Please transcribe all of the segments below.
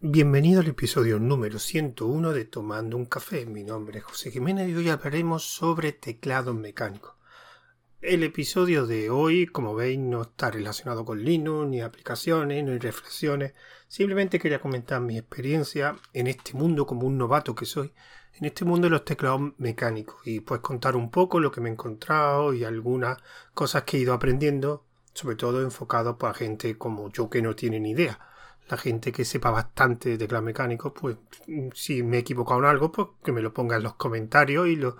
Bienvenido al episodio número 101 de Tomando un Café. Mi nombre es José Jiménez y hoy hablaremos sobre teclados mecánicos. El episodio de hoy, como veis, no está relacionado con Linux, ni aplicaciones, ni reflexiones. Simplemente quería comentar mi experiencia en este mundo como un novato que soy, en este mundo de los teclados mecánicos y pues contar un poco lo que me he encontrado y algunas cosas que he ido aprendiendo, sobre todo enfocado para gente como yo que no tiene ni idea la gente que sepa bastante de teclados mecánicos, pues si me he equivocado en algo, pues que me lo ponga en los comentarios y lo,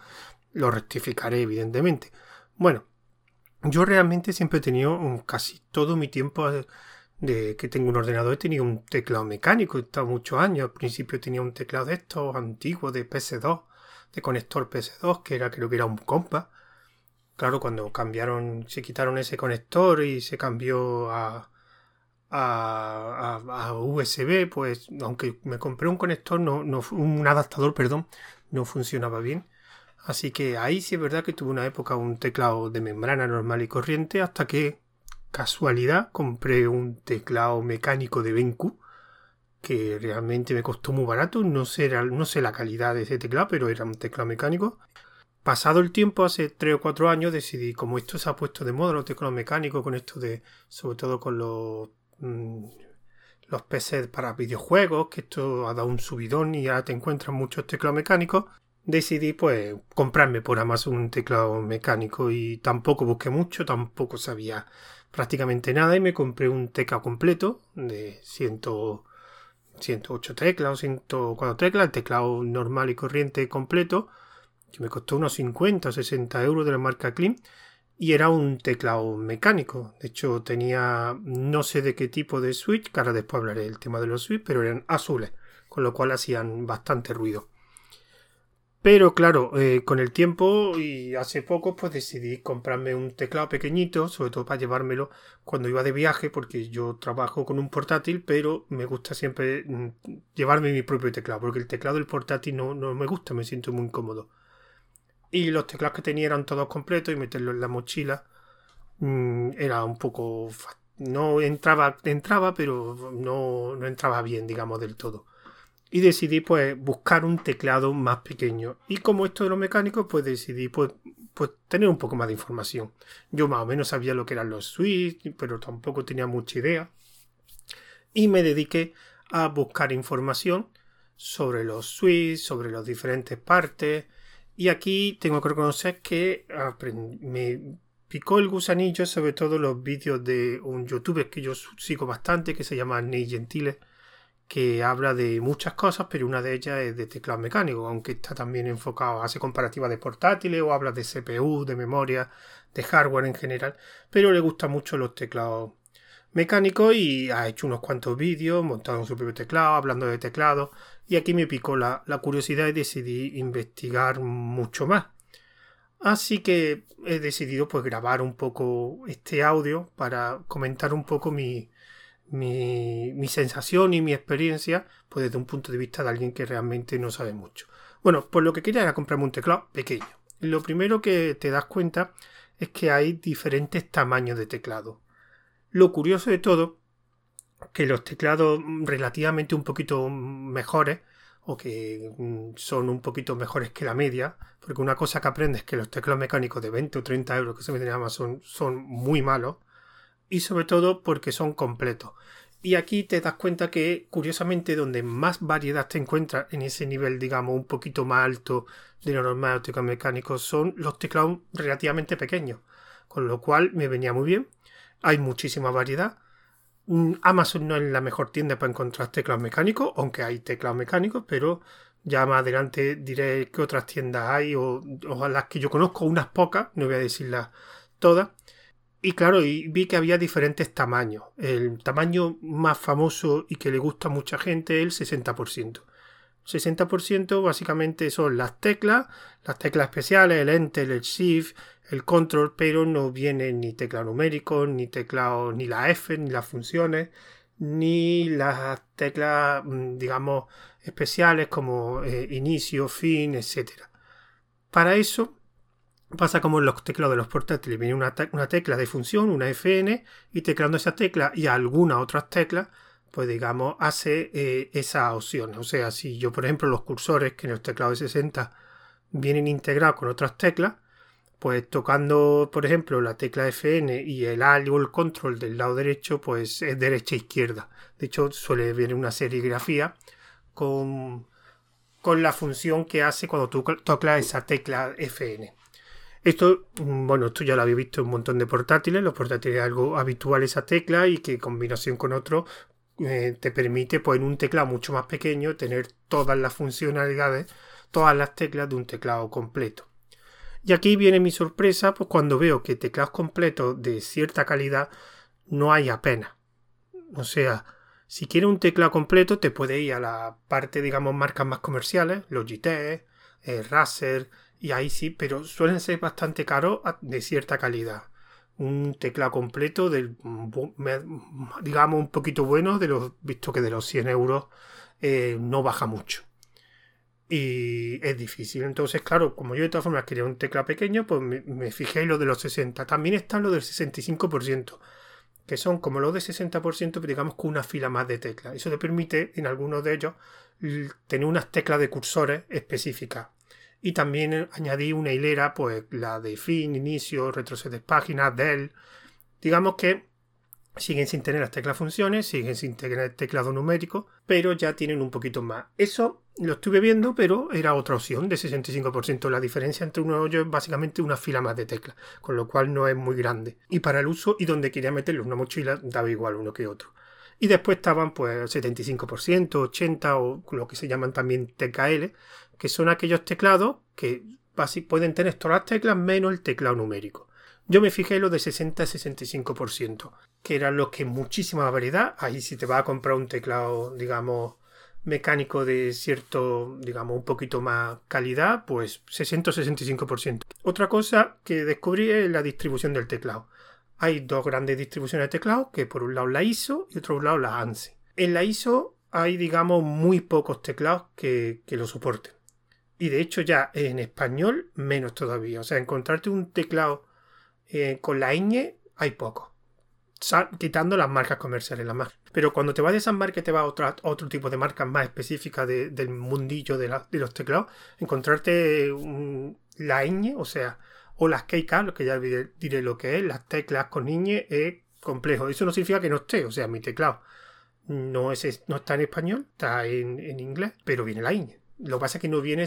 lo rectificaré, evidentemente. Bueno, yo realmente siempre he tenido casi todo mi tiempo de que tengo un ordenador, he tenido un teclado mecánico, he estado muchos años. Al principio tenía un teclado de estos antiguos de PS2, de conector PS2, que era, creo que era un compa. Claro, cuando cambiaron, se quitaron ese conector y se cambió a, a, USB, pues aunque me compré un conector, no, no, un adaptador, perdón, no funcionaba bien. Así que ahí sí es verdad que tuve una época un teclado de membrana normal y corriente hasta que casualidad compré un teclado mecánico de Benku que realmente me costó muy barato, no sé, no sé la calidad de ese teclado, pero era un teclado mecánico. Pasado el tiempo, hace 3 o 4 años, decidí, como esto se ha puesto de moda, los teclados mecánicos, con esto de, sobre todo con los Mm, los PCs para videojuegos, que esto ha dado un subidón y ya te encuentras muchos teclados mecánicos, decidí pues comprarme por Amazon un teclado mecánico y tampoco busqué mucho, tampoco sabía prácticamente nada y me compré un teclado completo de 100, 108 teclas o 104 teclas, el teclado normal y corriente completo, que me costó unos 50 o 60 euros de la marca Klim y era un teclado mecánico. De hecho, tenía no sé de qué tipo de switch, que ahora después hablaré del tema de los switch, pero eran azules, con lo cual hacían bastante ruido. Pero claro, eh, con el tiempo y hace poco, pues decidí comprarme un teclado pequeñito, sobre todo para llevármelo cuando iba de viaje, porque yo trabajo con un portátil, pero me gusta siempre mm, llevarme mi propio teclado, porque el teclado del portátil no, no me gusta, me siento muy incómodo y los teclados que tenía eran todos completos y meterlo en la mochila mm, era un poco no entraba entraba pero no, no entraba bien digamos del todo. Y decidí pues buscar un teclado más pequeño. Y como esto de los mecánicos pues decidí pues, pues tener un poco más de información. Yo más o menos sabía lo que eran los switch pero tampoco tenía mucha idea. Y me dediqué a buscar información sobre los switch sobre las diferentes partes y aquí tengo que reconocer que me picó el gusanillo, sobre todo los vídeos de un youtuber que yo sigo bastante, que se llama Ney Gentile, que habla de muchas cosas, pero una de ellas es de teclado mecánico, aunque está también enfocado, hace comparativa de portátiles o habla de CPU, de memoria, de hardware en general, pero le gustan mucho los teclados mecánicos y ha hecho unos cuantos vídeos montado en su propio teclado, hablando de teclado, y aquí me picó la, curiosidad y decidí investigar mucho más. Así que he decidido pues grabar un poco este audio para comentar un poco mi, mi, sensación y mi experiencia pues desde un punto de vista de alguien que realmente no sabe mucho. Bueno, pues lo que quería era comprarme un teclado pequeño. Lo primero que te das cuenta es que hay diferentes tamaños de teclado. Lo curioso de todo que los teclados relativamente un poquito mejores o que mm, son un poquito mejores que la media, porque una cosa que aprendes es que los teclados mecánicos de 20 o 30 euros que se venden en Amazon son muy malos y sobre todo porque son completos. Y aquí te das cuenta que, curiosamente, donde más variedad te encuentras en ese nivel, digamos, un poquito más alto de lo normal de mecánicos, son los teclados relativamente pequeños. Con lo cual me venía muy bien. Hay muchísima variedad. Mm, Amazon no es la mejor tienda para encontrar teclados mecánicos, aunque hay teclados mecánicos, pero ya más adelante diré qué otras tiendas hay o, las que yo conozco, unas pocas, no voy a decirlas todas. Y claro, vi que había diferentes tamaños. El tamaño más famoso y que le gusta a mucha gente es el 60%. 60% básicamente son las teclas, las teclas especiales, el Enter, el Shift, el Control, pero no viene ni tecla numérico, ni teclado, ni la F, ni las funciones, ni las teclas, mm, digamos, especiales como eh, inicio, fin, etc. Para eso pasa como en los teclados de los portátiles, viene una, una tecla de función, una FN, y teclando esa tecla y algunas otras teclas, pues digamos, hace eh, esa opción. O sea, si yo, por ejemplo, los cursores que en el teclado de 60 vienen integrados con otras teclas, pues tocando, por ejemplo, la tecla FN y el Alt o el Control del lado derecho, pues es derecha e izquierda. De hecho, suele venir una serigrafía con, con la función que hace cuando tú tocas esa tecla FN. Esto, mm, bueno, esto ya lo había visto en un montón de portátiles. Los portátiles es algo habitual esa tecla y que en combinación con otro eh, te permite, pues en un teclado mucho más pequeño, tener todas las funcionalidades, todas las teclas de un teclado completo. Y aquí viene mi sorpresa, pues cuando veo que teclados completos de cierta calidad no hay apenas. O sea, si quieres un teclado completo, te puede ir a la parte, digamos, marcas más comerciales, Logitech, eh, Razer, y ahí sí, pero suelen ser bastante caros de cierta calidad. Un teclado completo del, digamos, un poquito bueno, de los, visto que de los 100 euros eh, no baja mucho y es difícil. Entonces, claro, como yo de todas formas quería un tecla pequeño, pues me, fijé en lo de los 60. También está lo del 65%, que son como los de 60%, pero digamos con una fila más de teclas. Eso te permite, en algunos de ellos, tener unas teclas de cursores específicas. Y también añadí una hilera, pues la de fin, inicio, retrocedes páginas, del. Digamos que siguen sin tener las teclas funciones, siguen sin tener teclado numérico, pero ya tienen un poquito más. Eso lo estuve viendo, pero era otra opción de 65%. La diferencia entre uno y otro es básicamente una fila más de teclas, con lo cual no es muy grande. Y para el uso y donde quería meterlo una mochila, daba igual uno que otro. Y después estaban pues 75%, 80% o lo que se llaman también TKL, que son aquellos teclados que pueden tener todas las teclas menos el teclado numérico. Yo me fijé lo de 60-65%, que eran los que muchísima variedad. Ahí si te vas a comprar un teclado, digamos, mecánico de cierto, digamos, un poquito más calidad, pues 60-65%. Otra cosa que descubrí es la distribución del teclado. Hay dos grandes distribuciones de teclado, que por un lado la ISO y otro lado la ANSI. En la ISO hay, digamos, muy pocos teclados que, que lo soporten. Y de hecho ya en español menos todavía. O sea, encontrarte un teclado eh, con la ñ hay poco. Quitando las marcas comerciales, las más. Pero cuando te vas de esas marcas, te vas a otro, otro tipo de marcas más específicas del mundillo de, los teclados, encontrarte la ñ, o sea, o las KK, lo que ya diré, lo que es, las teclas con ñ es complejo. Eso no significa que no esté, o sea, mi teclado no, es, no está en español, está en, en inglés, pero viene la ñ. Lo que pasa es que no viene,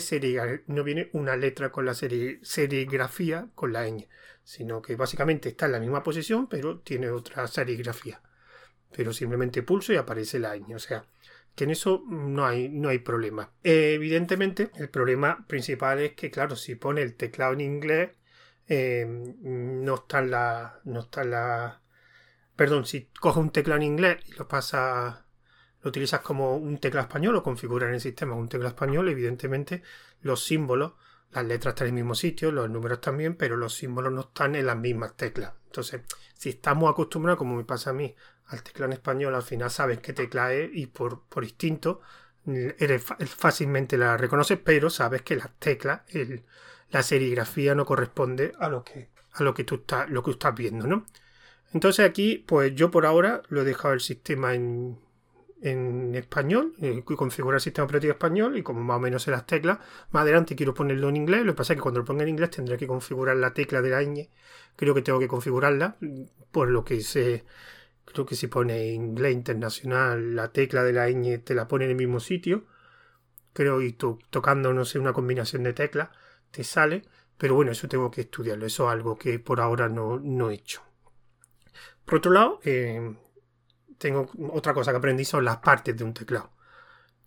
no viene una letra con la serigrafía con la ñ sino que básicamente está en la misma posición, pero tiene otra serigrafía. Pero simplemente pulso y aparece la ñ. O sea, que en eso no hay, no hay problema. evidentemente, el problema principal es que, claro, si pone el teclado en inglés, eh, no está la. No está la. Perdón, si coges un teclado en inglés y lo pasa. Lo utilizas como un teclado español o configuras en el sistema un teclado español, evidentemente los símbolos las letras están en el mismo sitio, los números también, pero los símbolos no están en las mismas teclas. Entonces, si estamos acostumbrados, como me pasa a mí, al teclado en español, al final sabes qué tecla es y por, por instinto eres, fácilmente la reconoces, pero sabes que las teclas, la serigrafía no corresponde a lo que, a lo que tú estás, lo que estás viendo, ¿no? Entonces aquí, pues yo por ahora lo he dejado el sistema en, en español, eh, configurar el sistema operativo español y como más o menos en las teclas, más adelante quiero ponerlo en inglés, lo que pasa es que cuando lo ponga en inglés tendré que configurar la tecla de la ñ, creo que tengo que configurarla, por lo que se creo que si pone inglés internacional, la tecla de la ñ te la pone en el mismo sitio, creo y tocando, no sé, una combinación de teclas, te sale, pero bueno, eso tengo que estudiarlo, eso es algo que por ahora no, no he hecho. Por otro lado, eh, tengo otra cosa que aprendí son las partes de un teclado.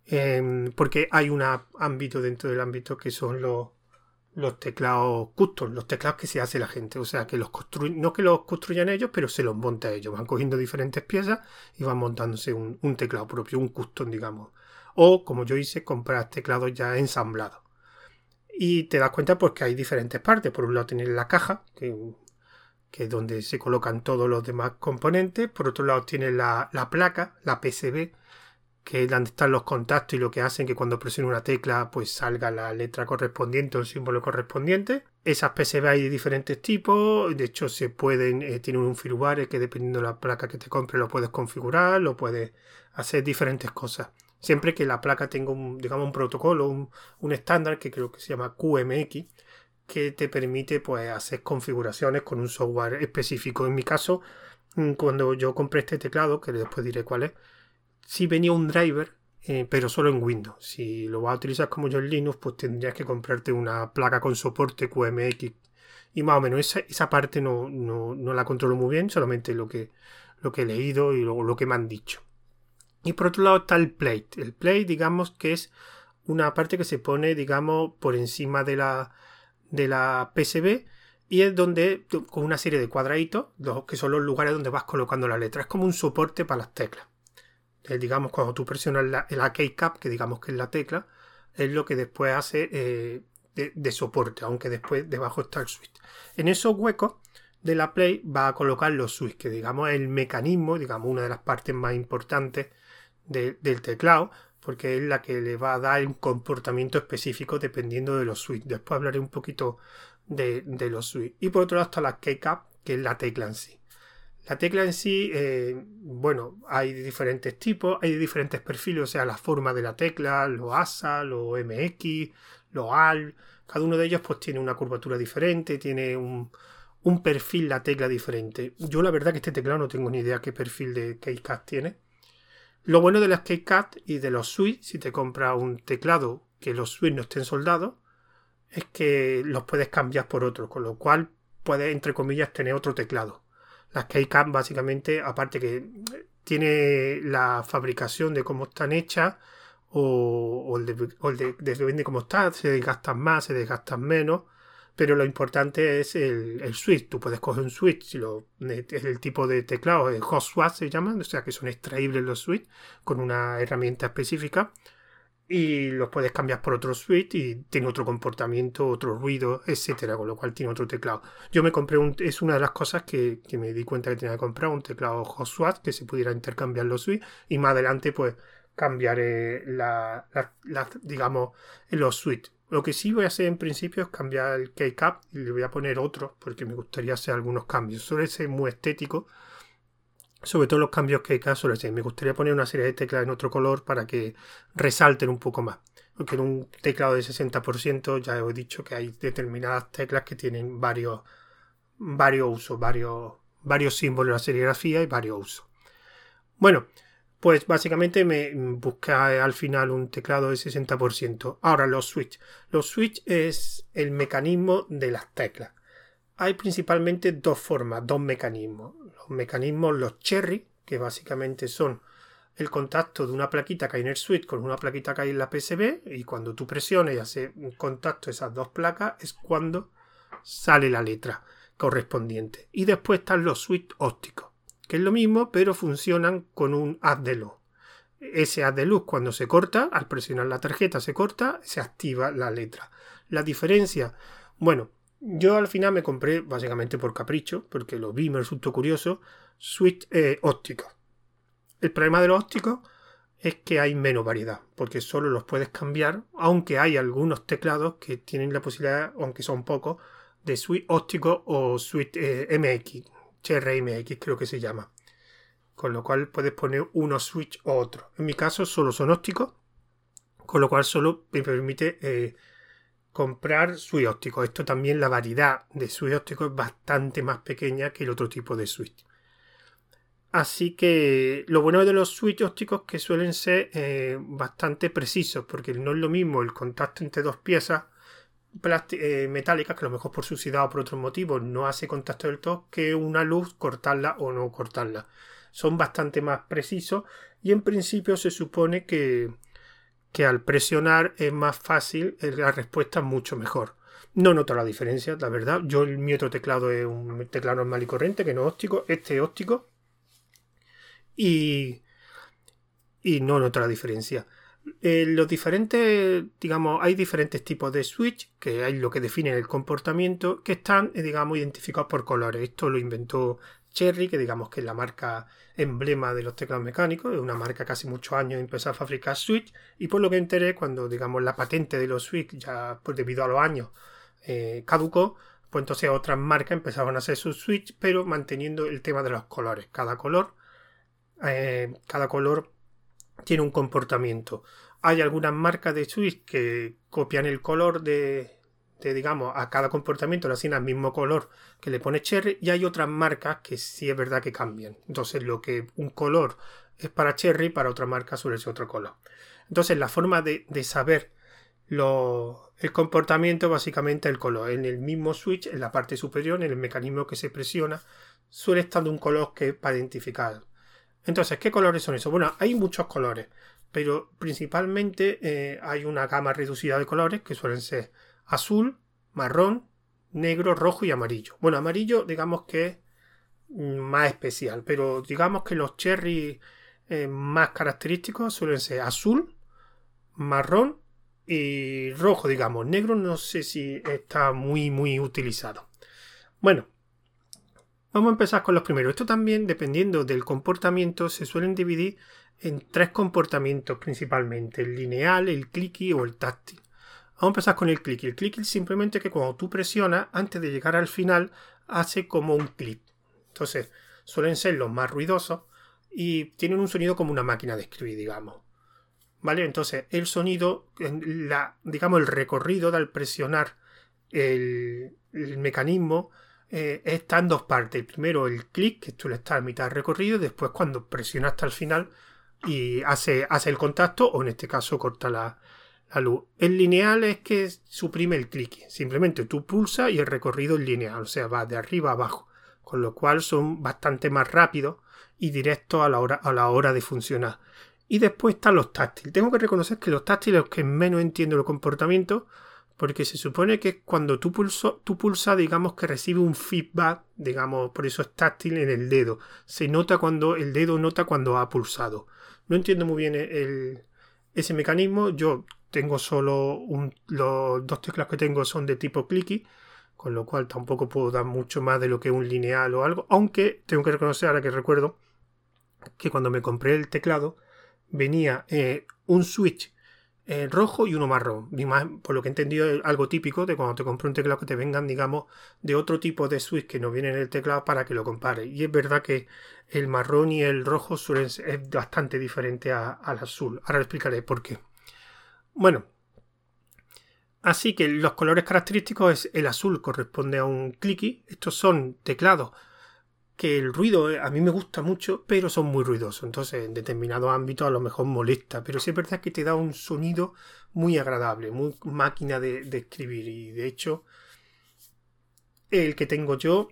Em, porque hay un ámbito dentro del ámbito que son los, teclados custom, los teclados que se hace la gente. O sea, que los construyen, no que los construyan ellos, pero se los monta ellos. Van cogiendo diferentes piezas y van montándose un, un teclado propio, un custom, digamos. O, como yo hice, comprar teclados ya ensamblados. Y te das cuenta pues que hay diferentes partes. Por un lado tienes la caja, que que es donde se colocan todos los demás componentes. Por otro lado tiene la, placa, la PCB, que es donde están los contactos y lo que hacen que cuando presione una tecla pues salga la letra correspondiente o el símbolo correspondiente. Esas PCB hay de diferentes tipos, de hecho se pueden, eh, tienen un firmware que dependiendo de la placa que te compre lo puedes configurar, lo puedes hacer diferentes cosas. Siempre que la placa tenga un, digamos, un protocolo, un, estándar que creo que se llama QMX, que te permite pues hacer configuraciones con un software específico. En mi caso, mm, cuando yo compré este teclado, que después diré cuál es, sí venía un driver eh, pero solo en Windows. Si lo vas a utilizar como yo en Linux, pues tendrías que comprarte una placa con soporte QMX. Y más o menos esa, esa parte no, no, la controlo muy bien, solamente lo que, lo que he leído y lo, lo que me han dicho. Y por otro lado está el plate. El plate, digamos que es una parte que se pone, digamos, por encima de la, de la PCB y es donde, con una serie de cuadraditos, que son los lugares donde vas colocando la letra. Es como un soporte para las teclas. Eh, digamos, cuando tú presionas la, el que digamos que es la tecla, es lo que después hace eh, de, soporte, aunque después debajo está el switch. En esos huecos de la Play va a colocar los switches, que digamos es el mecanismo, digamos, una de las partes más importantes del teclado, porque es la que le va a dar un comportamiento específico dependiendo de los switches. Después hablaré un poquito de, los switches. Y por otro lado está la Keycap, que es la tecla en sí. La tecla en sí, eh, bueno, hay diferentes tipos, hay diferentes perfiles, o sea, la forma de la tecla, los ASA, los MX, los AL, cada uno de ellos pues tiene una curvatura diferente, tiene un, perfil la tecla diferente. Yo la verdad que este teclado no tengo ni idea qué perfil de KeyCat tiene. Lo bueno de las KeyCat y de los Switch, si te compras un teclado que los Switch no estén soldados, es que los puedes cambiar por otro, con lo cual puedes, entre comillas, tener otro teclado. Las K-Cam básicamente, aparte que tiene la fabricación de cómo están hechas o, el, de, de cómo están, se desgastan más, se desgastan menos, pero lo importante es el, switch. Tú puedes coger un switch, si es el tipo de teclado, el hot swap se llama, o sea que son extraíbles los switch con una herramienta específica y los puedes cambiar por otro suite y tiene otro comportamiento, otro ruido, etcétera, con lo cual tiene otro teclado. Yo me compré un, es una de las cosas que, me di cuenta que tenía que comprar, un teclado Hot que se pudiera intercambiar los suites y más adelante pues cambiaré la, digamos los suites. Lo que sí voy a hacer en principio es cambiar el K-Cap y le voy a poner otro porque me gustaría hacer algunos cambios. Suele ser muy estético sobre todo los cambios que hay caso me gustaría poner una serie de teclas en otro color para que resalten un poco más. Porque en un teclado de 60% ya he dicho que hay determinadas teclas que tienen varios, varios usos, varios, varios símbolos de la serigrafía y varios usos. Bueno, pues básicamente me busqué al final un teclado de 60%. Ahora los switch. Los switch es el mecanismo de las teclas. Hay principalmente dos formas, dos mecanismos mecanismos, los cherry, que básicamente son el contacto de una plaquita que hay en el switch con una plaquita que hay en la PCB y cuando tú presiones y haces un contacto esas dos placas es cuando sale la letra correspondiente. Y después están los switch ópticos, que es lo mismo pero funcionan con un haz de luz. Ese haz de luz cuando se corta, al presionar la tarjeta se corta, se activa la letra. La diferencia, bueno, yo al final me compré, básicamente por capricho, porque lo vi, me resultó curioso, switch eh, ópticos. El problema de los ópticos es que hay menos variedad, porque solo los puedes cambiar, aunque hay algunos teclados que tienen la posibilidad, aunque son pocos, de switch óptico o switch eh, MX, CRMX creo que se llama. Con lo cual puedes poner uno switch o otro. En mi caso solo son ópticos, con lo cual solo me permite eh, comprar switch óptico. Esto también la variedad de switch óptico es bastante más pequeña que el otro tipo de switch. Así que lo bueno de los switch ópticos que suelen ser eh, bastante precisos, porque no es lo mismo el contacto entre dos piezas eh, metálicas, que a lo mejor por suciedad o por otros motivos no hace contacto del todo, que una luz cortarla o no cortarla. Son bastante más precisos y en principio se supone que, que al presionar es más fácil, eh, la respuesta es mucho mejor. No noto la diferencia, la verdad. Yo, mi otro teclado es un teclado normal y corriente, que no es óptico. Este es óptico. Y, y no noto la diferencia. Eh, los diferentes, digamos, hay diferentes tipos de switch, que hay lo que define el comportamiento, que están, eh, digamos, identificados por colores. Esto lo inventó Cherry, que digamos que es la marca emblema de los teclados mecánicos, es una marca casi muchos años empezó a fabricar Switch y por lo que enteré cuando digamos la patente de los Switch ya pues debido a los años eh, caducó, pues entonces otras marcas empezaban a hacer sus switch, pero manteniendo el tema de los colores. Cada color, eh, cada color tiene un comportamiento. Hay algunas marcas de switch que copian el color de, digamos, a cada comportamiento le asignan el mismo color que le pone Cherry y hay otras marcas que sí es verdad que cambian. Entonces lo que un color es para Cherry, para otra marca suele ser otro color. Entonces la forma de, saber lo, el comportamiento básicamente el color. En el mismo switch, en la parte superior, en el mecanismo que se presiona, suele estar un color que para identificar. Entonces, ¿qué colores son esos? Bueno, hay muchos colores, pero principalmente eh, hay una gama reducida de colores que suelen ser azul, marrón, negro, rojo y amarillo. Bueno, amarillo digamos que es más especial, pero digamos que los cherry eh, más característicos suelen ser azul, marrón y rojo, digamos. Negro no sé si está muy, muy utilizado. Bueno, vamos a empezar con los primeros. Esto también, dependiendo del comportamiento, se suelen dividir en tres comportamientos principalmente: el lineal, el clicky o el táctil. Vamos a empezar con el click. El click es simplemente que cuando tú presionas, antes de llegar al final, hace como un clic. Entonces, suelen ser los más ruidosos y tienen un sonido como una máquina de escribir, digamos. ¿Vale? Entonces, el sonido, digamos, el recorrido de al presionar el, mecanismo eh, está en dos partes. Primero el clic, que tú le estás a mitad recorrido, y después cuando presionas hasta el final y hace, hace el contacto, o en este caso corta la, luz. El lineal es que suprime el clic. Simplemente tú pulsas y el recorrido es lineal, o sea, va de arriba a abajo. Con lo cual son bastante más rápidos y directos a la hora, a la hora de funcionar. Y después están los táctiles. Tengo que reconocer que los táctiles los que menos entiendo el comportamiento, porque se supone que cuando tú, pulso, tú pulsas, digamos que recibe un feedback, digamos, por eso es táctil en el dedo. Se nota cuando el dedo nota cuando ha pulsado. No entiendo muy bien ese mecanismo. Yo tengo solo un, los dos teclas que tengo son de tipo clicky, con lo cual tampoco puedo dar mucho más de lo que un lineal o algo, aunque tengo que reconocer ahora que recuerdo que cuando me compré el teclado venía eh, un switch rojo y uno marrón. por lo que he entendido, es algo típico de cuando te compras un teclado que te vengan, digamos, de otro tipo de switch que no viene en el teclado para que lo compares. Y es verdad que el marrón y el rojo suelen ser, es bastante diferente al azul. Ahora explicaré por qué. Bueno, así que los colores característicos es el azul corresponde a un clicky. Estos son teclados que el ruido eh, a mí me gusta mucho, pero son muy ruidosos. Entonces, en determinados ámbitos a lo mejor molesta. Pero sí es verdad que te da un sonido muy agradable, muy máquina de, escribir. Y de hecho, el que tengo yo,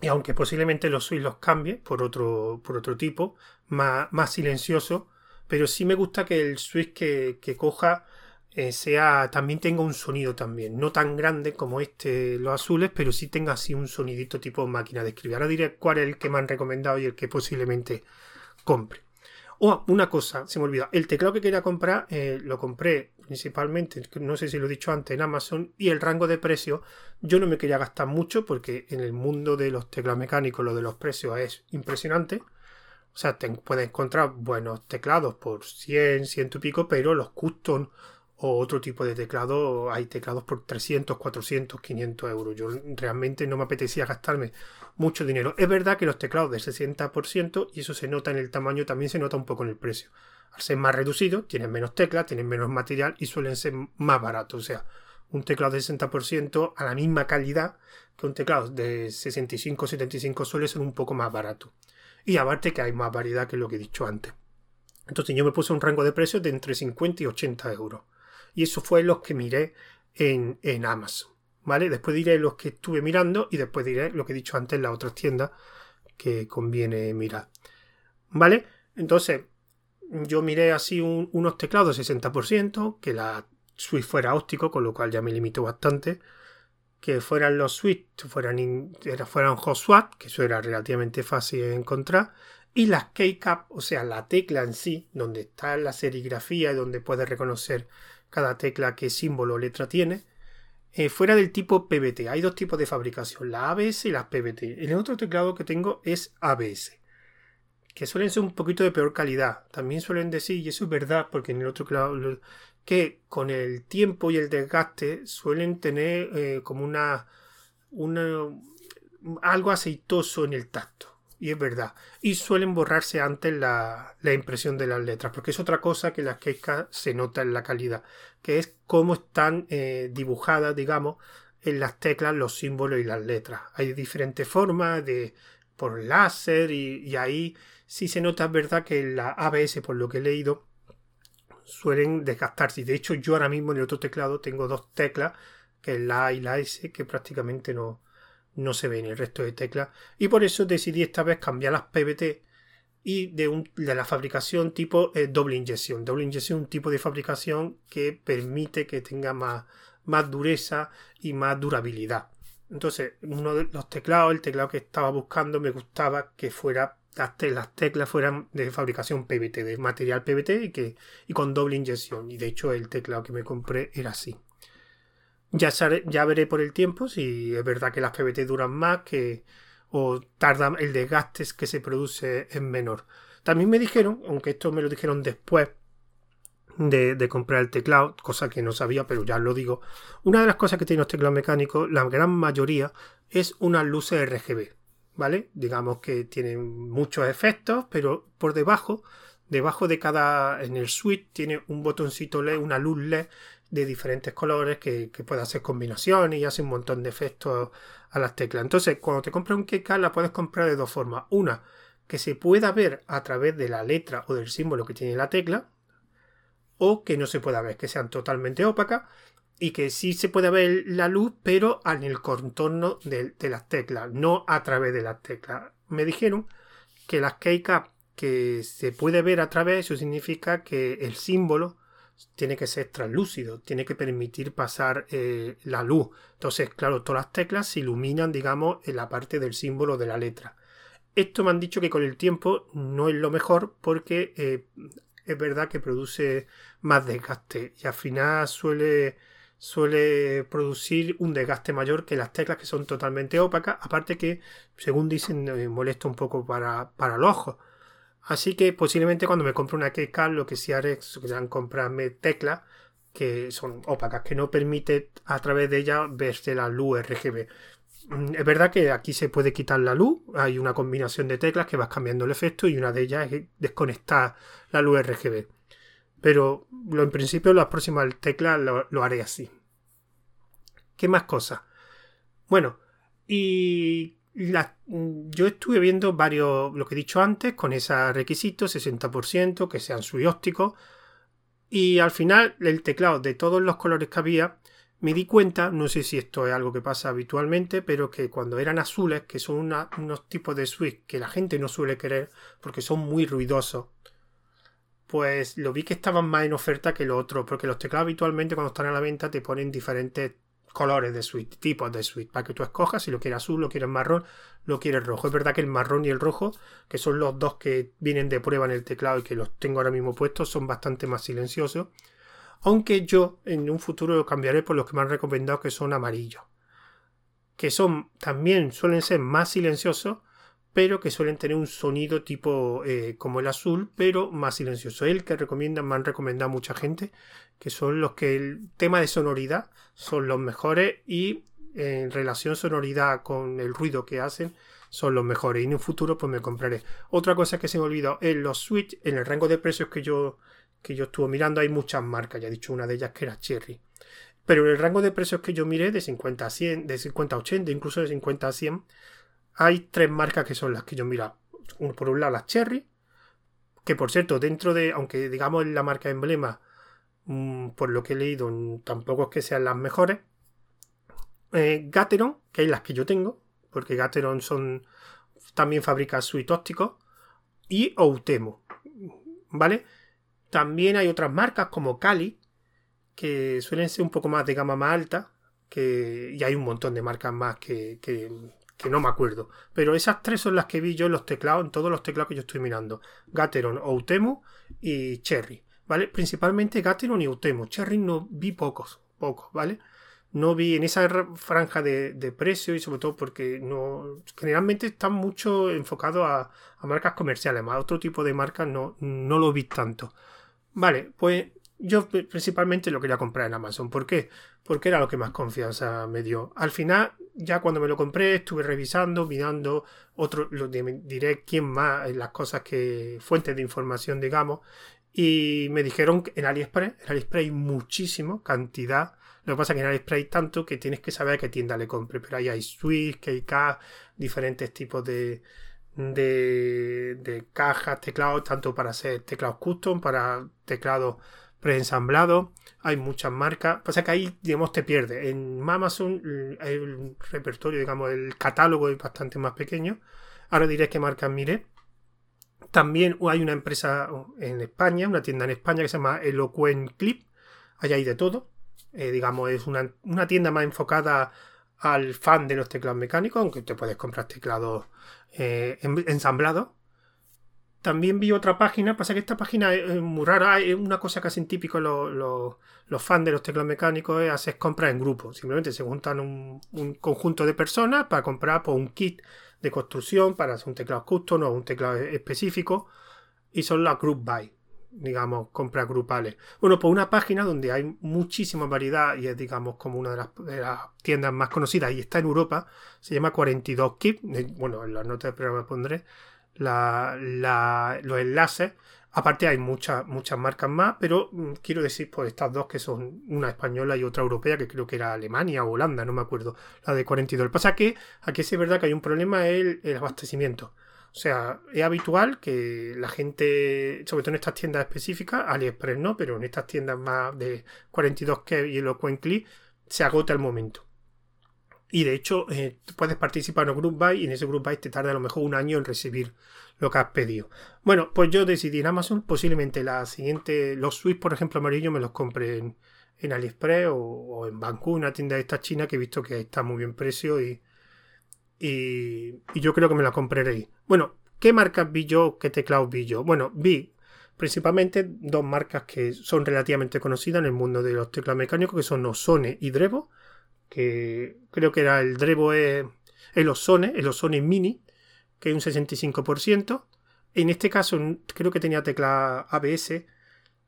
y aunque posiblemente los y los cambie por otro, por otro tipo, más, más silencioso, pero sí me gusta que el switch que, coja eh, sea también tenga un sonido también, no tan grande como este los azules, pero sí tenga así un sonidito tipo máquina de escribir. Ahora diré cuál es el que me han recomendado y el que posiblemente compre. Oh, una cosa, se me olvida. El teclado que quería comprar eh, lo compré principalmente, no sé si lo he dicho antes, en Amazon y el rango de precio yo no me quería gastar mucho porque en el mundo de los teclados mecánicos lo de los precios es impresionante. O sea, te puedes encontrar buenos teclados por 100, 100 y pico, pero los custom o otro tipo de teclado, hay teclados por 300, 400, 500 euros. Yo realmente no me apetecía gastarme mucho dinero. Es verdad que los teclados de 60%, y eso se nota en el tamaño, también se nota un poco en el precio. Al ser más reducido, tienen menos teclas, tienen menos material y suelen ser más baratos. O sea, un teclado de 60% a la misma calidad que un teclado de 65 75 suele ser un poco más barato. Y aparte que hay más variedad que lo que he dicho antes. Entonces yo me puse un rango de precios de entre 50 y 80 euros. Y eso fue los que miré en, en Amazon. ¿Vale? Después diré los que estuve mirando y después diré lo que he dicho antes en las otras tiendas que conviene mirar. ¿Vale? Entonces, yo miré así unos teclados 60%, que la Swift fuera óptico, con lo cual ya me limitó bastante que fueran los switch, fueran, fueran hot que eso era relativamente fácil de encontrar, y las keycap, o sea, la tecla en sí, donde está la serigrafía y donde puedes reconocer cada tecla qué símbolo o letra tiene, eh, fuera del tipo PBT. Hay dos tipos de fabricación, la ABS y las PBT. El otro teclado que tengo es ABS. que suelen ser un poquito de peor calidad. También suelen decir, y eso es verdad, porque en el otro claro, que con el tiempo y el desgaste suelen tener eh, como una, una algo aceitoso en el tacto. Y es verdad. Y suelen borrarse antes la, la impresión de las letras, porque es otra cosa que las quejas se nota en la calidad, que es cómo están eh, dibujadas, digamos, en las teclas los símbolos y las letras. Hay diferentes formas de por láser y, ahí sí se nota, es verdad, que la ABS, por lo que he leído, suelen desgastarse. De hecho, yo ahora mismo en el otro teclado tengo dos teclas, que es la A y la S, que prácticamente no, no se ve en el resto de teclas. Y por eso decidí esta vez cambiar las PBT y de, un, de la fabricación tipo eh, doble inyección. Doble inyección un tipo de fabricación que permite que tenga más, más dureza y más durabilidad. Entonces, uno de los teclados, el teclado que estaba buscando, me gustaba que fuera las, teclas fueran de fabricación PBT, de material PBT y, que, y con doble inyección. Y de hecho, el teclado que me compré era así. Ya, veré por el tiempo si es verdad que las PBT duran más que o tarda el desgaste que se produce es menor. También me dijeron, aunque esto me lo dijeron después, de, comprar el teclado, cosa que no sabía, pero ya lo digo. Una de las cosas que tienen los teclados mecánicos, la gran mayoría, es una luces RGB, ¿vale? Digamos que tienen muchos efectos, pero por debajo, debajo de cada, en el switch tiene un botoncito LED, una luz LED de diferentes colores que, puede hacer combinaciones y hace un montón de efectos a las teclas. Entonces, cuando te compras un keycard, la puedes comprar de dos formas. Una, que se pueda ver a través de la letra o del símbolo que tiene la tecla, o que no se pueda ver, que sean totalmente opacas y que sí se pueda ver la luz, pero en el contorno de, las teclas, no a través de las teclas. Me dijeron que las keycaps que se puede ver a través, eso significa que el símbolo tiene que ser translúcido, tiene que permitir pasar eh, la luz. Entonces, claro, todas las teclas se iluminan, digamos, en la parte del símbolo de la letra. Esto me han dicho que con el tiempo no es lo mejor porque eh, es verdad que produce más desgaste y al final suele, suele producir un desgaste mayor que las teclas que son totalmente opacas, aparte que, según dicen, me molesta un poco para, para los ojos. Así que posiblemente cuando me compre una keycard lo que sí haré es comprarme teclas que son opacas, que no permite a través de ellas verse la luz RGB. Mm, es verdad que aquí se puede quitar la luz, hay una combinación de teclas que vas cambiando el efecto y una de ellas es desconectar la luz RGB. Pero en principio las próximas teclas lo, haré así. ¿Qué más cosas? Bueno, y yo estuve viendo varios, lo que he dicho antes, con ese requisito, 60%, que sean ópticos Y al final, el teclado de todos los colores que había, me di cuenta, no sé si esto es algo que pasa habitualmente, pero que cuando eran azules, que son unos tipos de switch que la gente no suele querer porque son muy ruidosos, pues lo vi que estaban más en oferta que los otros, porque los teclados habitualmente cuando están a la venta te ponen diferentes colores de switch, tipos de switch, para que tú escojas si lo quieres azul, lo quieres marrón, lo quieres rojo. Es verdad que el marrón y el rojo, que son los dos que vienen de prueba en el teclado y que los tengo ahora mismo puestos, son bastante más silenciosos aunque yo en un futuro lo cambiaré por los que me han recomendado que son amarillos, que son también suelen ser más silenciosos, pero que suelen tener un sonido tipo eh, como el azul, pero más silencioso. El que recomiendan, me han recomendado mucha gente, que son los que el tema de sonoridad son los mejores y en relación sonoridad con el ruido que hacen son los mejores y en un futuro pues me compraré. Otra cosa que se me olvidó es los Switch en el rango de precios que yo que yo estuve mirando hay muchas marcas, ya he dicho una de ellas que era Cherry. Pero en el rango de precios que yo miré, de 50 a 100, de 50 a 80, incluso de 50 a 100, hay tres marcas que son las que yo mira. Por un lado las Cherry, que por cierto, dentro de, aunque digamos la marca emblema, mm, por lo que he leído, tampoco es que sean las mejores. Eh, Gateron, que hay las que yo tengo, porque Gateron son también fabrica suite ópticos, y Outemo, ¿vale? También hay otras marcas como Cali, que suelen ser un poco más de gama más alta, que, y hay un montón de marcas más que, no me acuerdo. Pero esas tres son las que vi yo en los teclados, en todos los teclados que yo estoy mirando. Gateron, Outemu y Cherry, ¿vale? Principalmente Gateron y Outemu. Cherry no vi pocos, pocos, ¿vale? no vi en esa franja de, precio y sobre todo porque no generalmente están mucho enfocados a, marcas comerciales, más otro tipo de marcas no, no lo vi tanto. Vale, pues yo principalmente lo quería comprar en Amazon. ¿Por qué? Porque era lo que más confianza me dio. Al final, ya cuando me lo compré, estuve revisando, mirando otro, lo diré quién más, las cosas que, fuentes de información, digamos, y me dijeron que en AliExpress, en AliExpress hay muchísimo, cantidad. Lo que pasa es que en AliExpress hay tanto que tienes que saber a qué tienda le compre. Pero ahí hay Switch, KK, diferentes tipos de, de, de cajas, teclados, tanto para hacer teclados custom, para teclados preensamblados. Hay muchas marcas. Pasa que ahí, digamos, te pierdes. En Amazon el repertorio, digamos, el catálogo es bastante más pequeño. Ahora diré qué marcas miré. También hay una empresa en España, una tienda en España que se llama Eloquent Clip. Allá hay de todo. Eh, digamos, es una, tienda más enfocada al fan de los teclados mecánicos, aunque te puedes comprar teclados eh, ensamblados. También vi otra página, pasa que esta página es muy rara, es una cosa casi típico los, los fans de los teclados mecánicos es hacer compras en grupo. Simplemente se juntan un, conjunto de personas para comprar por pues, un kit de construcción para hacer un teclado custom o un teclado específico y son las group buy, digamos, compras grupales. Bueno, pues una página donde hay muchísima variedad y es, digamos, como una de las, tiendas más conocidas y está en Europa, se llama 42 Kit. Bueno, en las notas del programa pondré la, los enlaces. Aparte hay muchas, muchas marcas más, pero mm, quiero decir, pues estas dos que son una española y otra europea, que creo que era Alemania o Holanda, no me acuerdo, la de 42. Lo que pasa que aquí es verdad que hay un problema, el, el abastecimiento. O sea, es habitual que la gente, sobre todo en estas tiendas específicas, AliExpress no, pero en estas tiendas más de 42K y Eloquently, se agota el momento. Y de hecho, eh, puedes participar en un group buy y en ese group buy te tarda a lo mejor un año en recibir lo que has pedido. Bueno, pues yo decidí en Amazon, posiblemente la siguiente, los Swiss, por ejemplo, amarillo, me los compré en, en AliExpress o, en Bangkok, una tienda de esta china que he visto que está muy bien precio y, y, yo creo que me la compraré ahí. Bueno, ¿qué marcas vi yo? ¿Qué teclados vi yo? Bueno, vi principalmente dos marcas que son relativamente conocidas en el mundo de los teclados mecánicos, que son Osone y Drevo que creo que era el Drevo e, el Osone, el Osone Mini, que es un 65%. En este caso creo que tenía tecla ABS,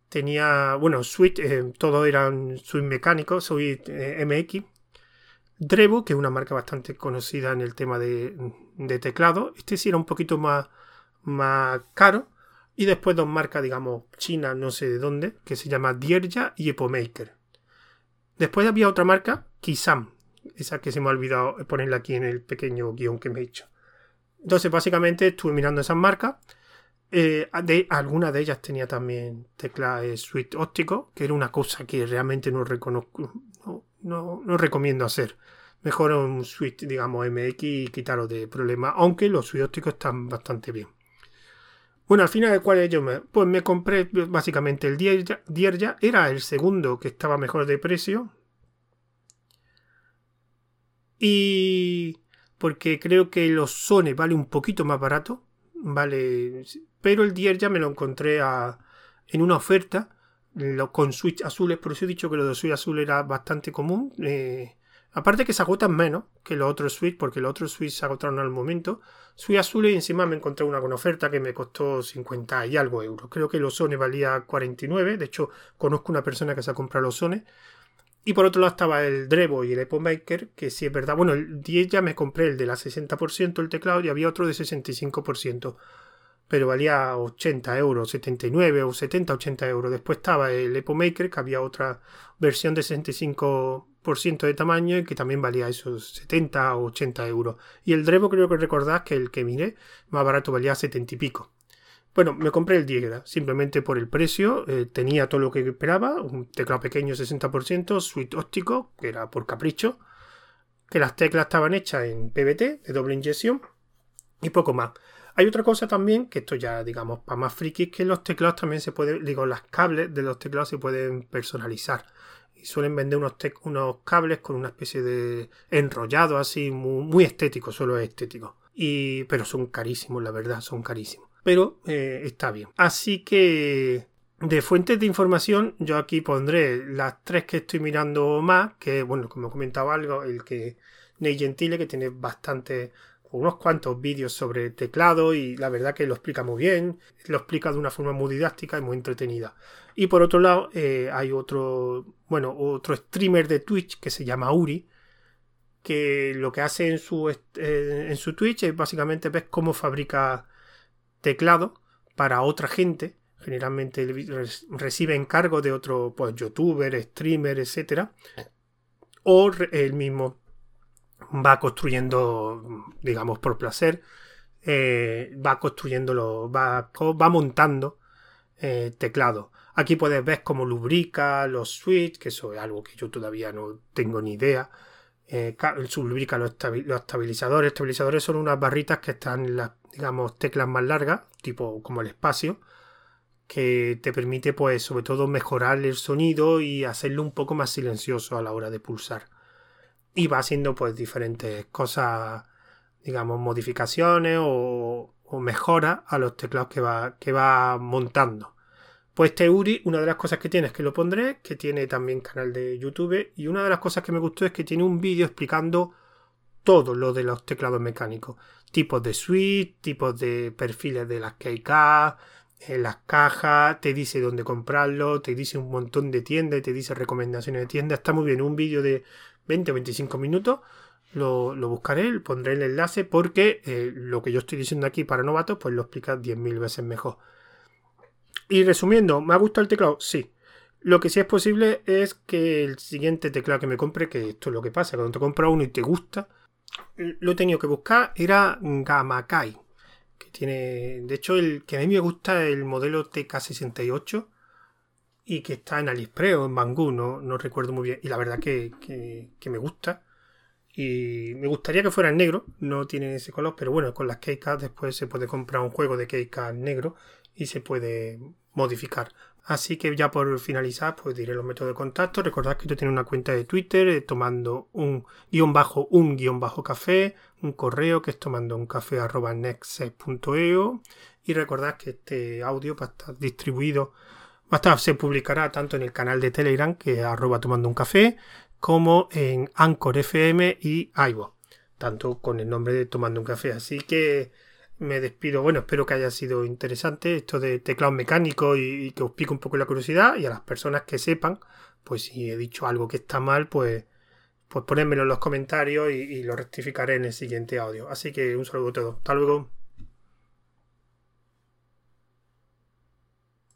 tenía, bueno, Switch, eh, todo eran Switch mecánicos, Switch eh, MX. Drevo, que es una marca bastante conocida en el tema de, de, teclado. Este sí era un poquito más, más caro. Y después dos marcas, digamos, chinas, no sé de dónde, que se llama Dierja y Epomaker. Después había otra marca Kisam, esa que se me ha olvidado ponerla aquí en el pequeño guion que me he hecho. Entonces, básicamente estuve mirando esas marcas. Eh, de, alguna de ellas tenía también tecla eh, suite óptico, que era una cosa que realmente no reconozco, no, recomiendo hacer. Mejor un suite, digamos, MX y quitaros de problemas, aunque los suite ópticos están bastante bien. Bueno, al final, ¿cuál yo me? Pues me compré básicamente el Dierja, era el segundo que estaba mejor de precio, y porque creo que los Sone vale un poquito más barato. Vale. Pero el Dier ya me lo encontré a, en una oferta. Lo, con switch azules. Por eso he dicho que lo de switch azul era bastante común. Eh, aparte que se agotan menos que los otros switch. Porque los otros switch se agotaron al momento. Switch azules y encima me encontré una con oferta que me costó 50 y algo euros. Creo que los Sone valía 49. De hecho, conozco una persona que se ha comprado los Sone. Y por otro lado estaba el Drevo y el Epo Maker, que sí es verdad. Bueno, el 10 ya me compré el de la 60% el teclado y había otro de 65%. Pero valía 80 euros, 79 o 70, 80 euros. Después estaba el Epo Maker, que había otra versión de 65% de tamaño y que también valía esos 70 o 80 euros. Y el Drevo creo que recordás que el que miré más barato valía 70 y pico. Bueno, me compré el Diegra simplemente por el precio. Eh, tenía todo lo que esperaba. Un teclado pequeño 60%, suite óptico, que era por capricho. Que las teclas estaban hechas en PBT, de doble inyección. Y poco más. Hay otra cosa también, que esto ya digamos para más frikis, que los teclados también se pueden, digo, las cables de los teclados se pueden personalizar. Y suelen vender unos, unos cables con una especie de enrollado así, muy, muy estético, solo es estético. Y, pero son carísimos, la verdad, son carísimos pero eh, está bien. Así que De fuentes de información, yo aquí pondré las tres que estoy mirando más, que bueno, como comentaba algo, el que Ney Gentile, que tiene bastante, unos cuantos vídeos sobre teclado y la verdad que lo explica muy bien, lo explica de una forma muy didáctica y muy entretenida. Y por otro lado, eh, hay otro, bueno, otro streamer de Twitch que se llama Uri, que lo que hace en su, eh, en su Twitch es básicamente ver cómo fabrica teclado para otra gente generalmente recibe encargo de otro pues, youtuber, streamer, etc. O él mismo va construyendo, digamos, por placer, eh, va construyendo, va, va montando eh, teclado. Aquí puedes ver cómo lubrica los switches, que eso es algo que yo todavía no tengo ni idea. Eh, lubrica los, estabilizadores. Estabilizadores son unas barritas que están en las, digamos, teclas más largas, tipo como el espacio que te permite pues sobre todo mejorar el sonido y hacerlo un poco más silencioso a la hora de pulsar. Y va haciendo pues diferentes cosas digamos modificaciones o, o mejoras a los teclados que va, que va montando. Pues este Uri, una de las cosas que tiene es que lo pondré, que tiene también canal de YouTube y una de las cosas que me gustó es que tiene un vídeo explicando todo lo de los teclados mecánicos, tipos de suite, tipos de perfiles de las KK, en las cajas, te dice dónde comprarlo, te dice un montón de tiendas, te dice recomendaciones de tiendas. Está muy bien, un vídeo de 20 o 25 minutos. Lo, buscaré, pondré el enlace porque eh, lo que yo estoy diciendo aquí para novatos, pues lo explica 10.000 veces mejor. Y resumiendo, ¿me ha gustado el teclado? Sí. Lo que sí es posible es que el siguiente teclado que me compre, que esto es lo que pasa, cuando te compras uno y te gusta, lo he tenido que buscar, era Gamakai que tiene, de hecho, el que a mí me gusta es el modelo TK68 y que está en AliExpress en Banggood, no, recuerdo muy bien. Y la verdad que, que, me gusta. Y me gustaría que fuera en negro, no tiene ese color, pero bueno, con las Keycards después se puede comprar un juego de Keycard negro y se puede modificar. Así que ya por finalizar, pues diré los métodos de contacto. Recordad que tú tienes una cuenta de Twitter eh, tomando un guion bajo un guion bajo café, un correo que es tomando un café arroba nextset.eo y recordad que este audio va a estar distribuido, va a estar, se publicará tanto en el canal de Telegram que es arroba tomando un café como en Anchor FM y iVoox, tanto con el nombre de tomando un café. Así que me despido. Bueno, espero que haya sido interesante esto de teclado mecánico y, que os pique un poco la curiosidad. Y a las personas que sepan, pues si he dicho algo que está mal, pues, pues ponedmelo en los comentarios y, y lo rectificaré en el siguiente audio. Así que un saludo a todos. Hasta luego.